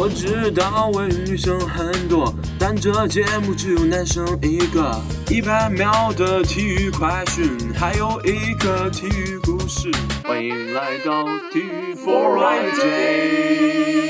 我知道为女生很多，但这节目只有男生一个。一百秒的体育快讯，还有一个体育故事。欢迎来到体育 For a Day。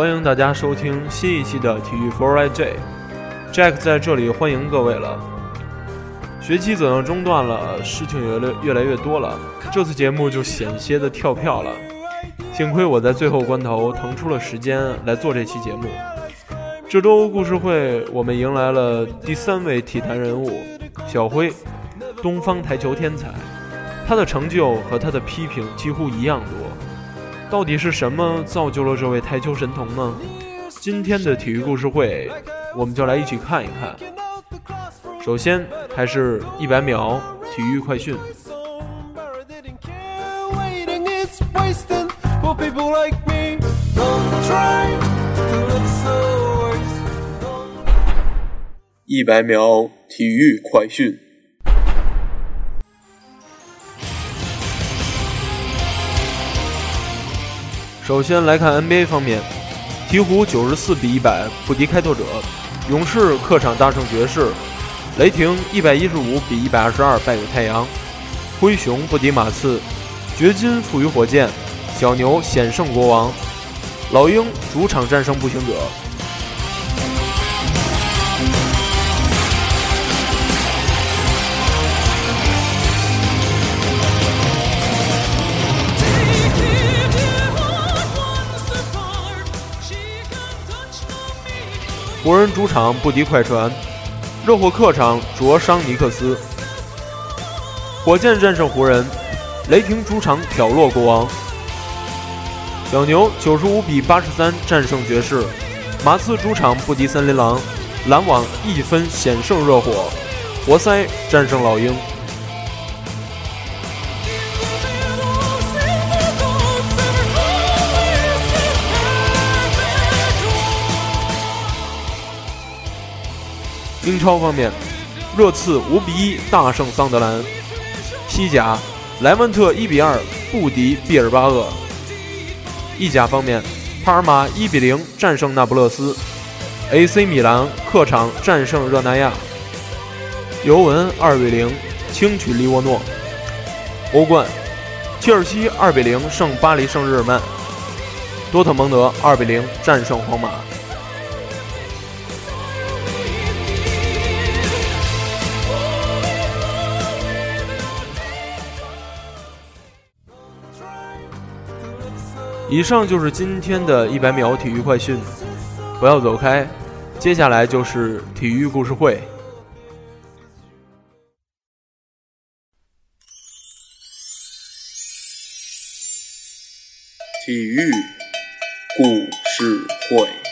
欢迎大家收听新一期的体育 For I J，Jack 在这里欢迎各位了。学期走向中断了，事情越来越来越多了，这次节目就险些的跳票了。幸亏我在最后关头腾出了时间来做这期节目。这周故事会，我们迎来了第三位体坛人物小辉，东方台球天才。他的成就和他的批评几乎一样多。到底是什么造就了这位台球神童呢？今天的体育故事会，我们就来一起看一看。首先，还是一百秒体育快讯。一百秒体育快讯。首先来看 NBA 方面，鹈鹕九十四比一百不敌开拓者，勇士客场大胜爵士，雷霆一百一十五比一百二十二败给太阳，灰熊不敌马刺，掘金负于火箭，小牛险胜国王，老鹰主场战胜步行者。湖人主场不敌快船，热火客场灼伤尼克斯，火箭战胜湖人，雷霆主场挑落国王，小牛九十五比八十三战胜爵士，马刺主场不敌森林狼，篮网一分险胜热火，活塞战胜老鹰。英超方面，热刺五比一大胜桑德兰；西甲，莱万特一比二不敌毕尔巴鄂；意甲方面，帕尔马一比零战胜那不勒斯；AC 米兰客场战胜热那亚；尤文二比零轻取利沃诺；欧冠，切尔西二比零胜巴黎圣日耳曼；多特蒙德二比零战胜皇马。以上就是今天的一百秒体育快讯，不要走开，接下来就是体育故事会。体育故事会。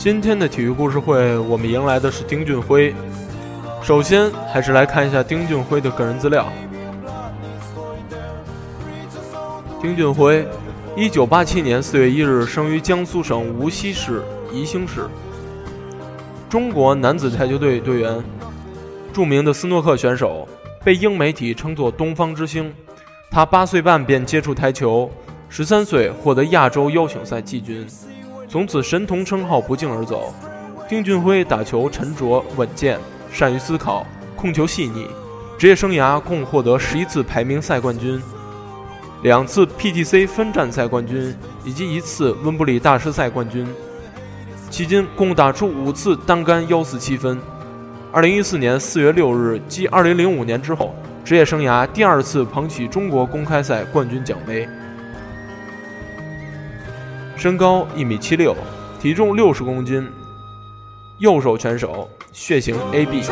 今天的体育故事会，我们迎来的是丁俊晖。首先，还是来看一下丁俊晖的个人资料。丁俊晖，一九八七年四月一日生于江苏省无锡市宜兴市，中国男子台球队队员，著名的斯诺克选手，被英媒体称作“东方之星”。他八岁半便接触台球，十三岁获得亚洲邀请赛季军。从此，神童称号不胫而走。丁俊晖打球沉着稳健，善于思考，控球细腻。职业生涯共获得十一次排名赛冠军，两次 PTC 分站赛冠军，以及一次温布里大师赛冠军。迄今共打出五次单杆幺四七分。二零一四年四月六日，继二零零五年之后，职业生涯第二次捧起中国公开赛冠军奖杯。身高一米七六，体重六十公斤，右手拳手，血型 AB。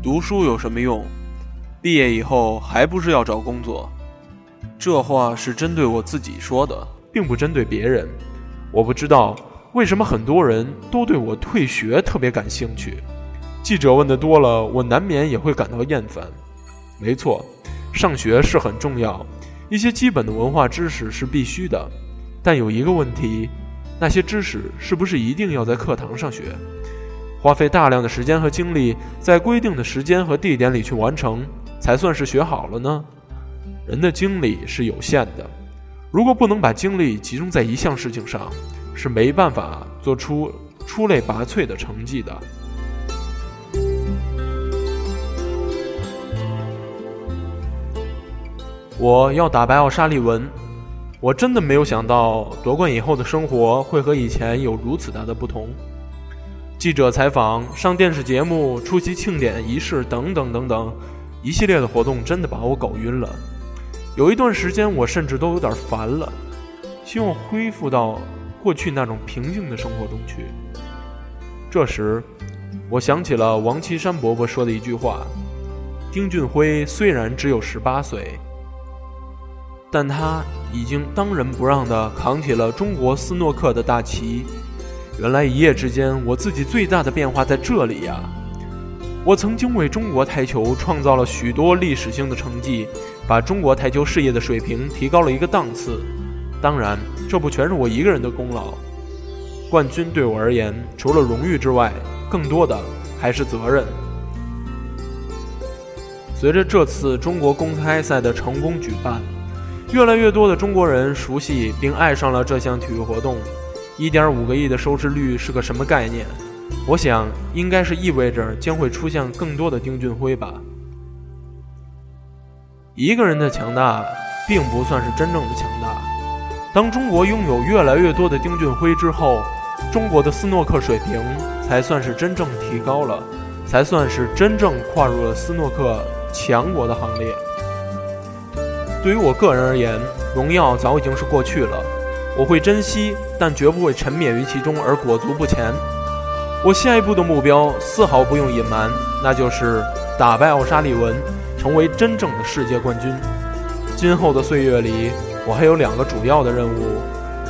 读书有什么用？毕业以后还不是要找工作？这话是针对我自己说的，并不针对别人。我不知道为什么很多人都对我退学特别感兴趣。记者问的多了，我难免也会感到厌烦。没错，上学是很重要，一些基本的文化知识是必须的。但有一个问题，那些知识是不是一定要在课堂上学？花费大量的时间和精力在规定的时间和地点里去完成，才算是学好了呢？人的精力是有限的，如果不能把精力集中在一项事情上，是没办法做出出类拔萃的成绩的。我要打败奥沙利文，我真的没有想到夺冠以后的生活会和以前有如此大的不同。记者采访、上电视节目、出席庆典仪式等等等等，一系列的活动真的把我搞晕了。有一段时间，我甚至都有点烦了，希望恢复到过去那种平静的生活中去。这时，我想起了王岐山伯伯说的一句话：“丁俊晖虽然只有十八岁。”但他已经当仁不让地扛起了中国斯诺克的大旗。原来一夜之间，我自己最大的变化在这里呀！我曾经为中国台球创造了许多历史性的成绩，把中国台球事业的水平提高了一个档次。当然，这不全是我一个人的功劳。冠军对我而言，除了荣誉之外，更多的还是责任。随着这次中国公开赛的成功举办。越来越多的中国人熟悉并爱上了这项体育活动。一点五个亿的收视率是个什么概念？我想，应该是意味着将会出现更多的丁俊晖吧。一个人的强大，并不算是真正的强大。当中国拥有越来越多的丁俊晖之后，中国的斯诺克水平才算是真正提高了，才算是真正跨入了斯诺克强国的行列。对于我个人而言，荣耀早已经是过去了。我会珍惜，但绝不会沉湎于其中而裹足不前。我下一步的目标丝毫不用隐瞒，那就是打败奥沙利文，成为真正的世界冠军。今后的岁月里，我还有两个主要的任务：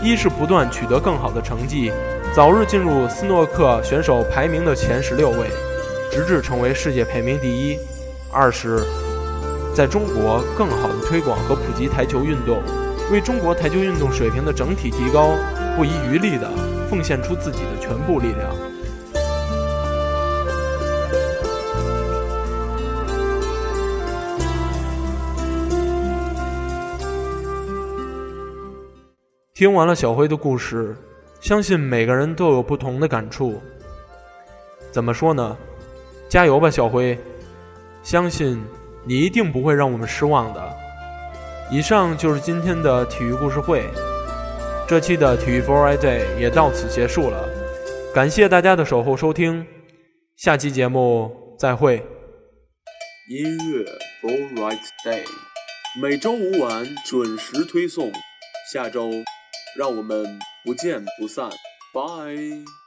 一是不断取得更好的成绩，早日进入斯诺克选手排名的前十六位，直至成为世界排名第一；二是。在中国，更好的推广和普及台球运动，为中国台球运动水平的整体提高，不遗余力地奉献出自己的全部力量。听完了小辉的故事，相信每个人都有不同的感触。怎么说呢？加油吧，小辉！相信。你一定不会让我们失望的。以上就是今天的体育故事会，这期的体育 For I Day 也到此结束了。感谢大家的守候收听，下期节目再会。音乐 For I Day 每周五晚准时推送，下周让我们不见不散，拜。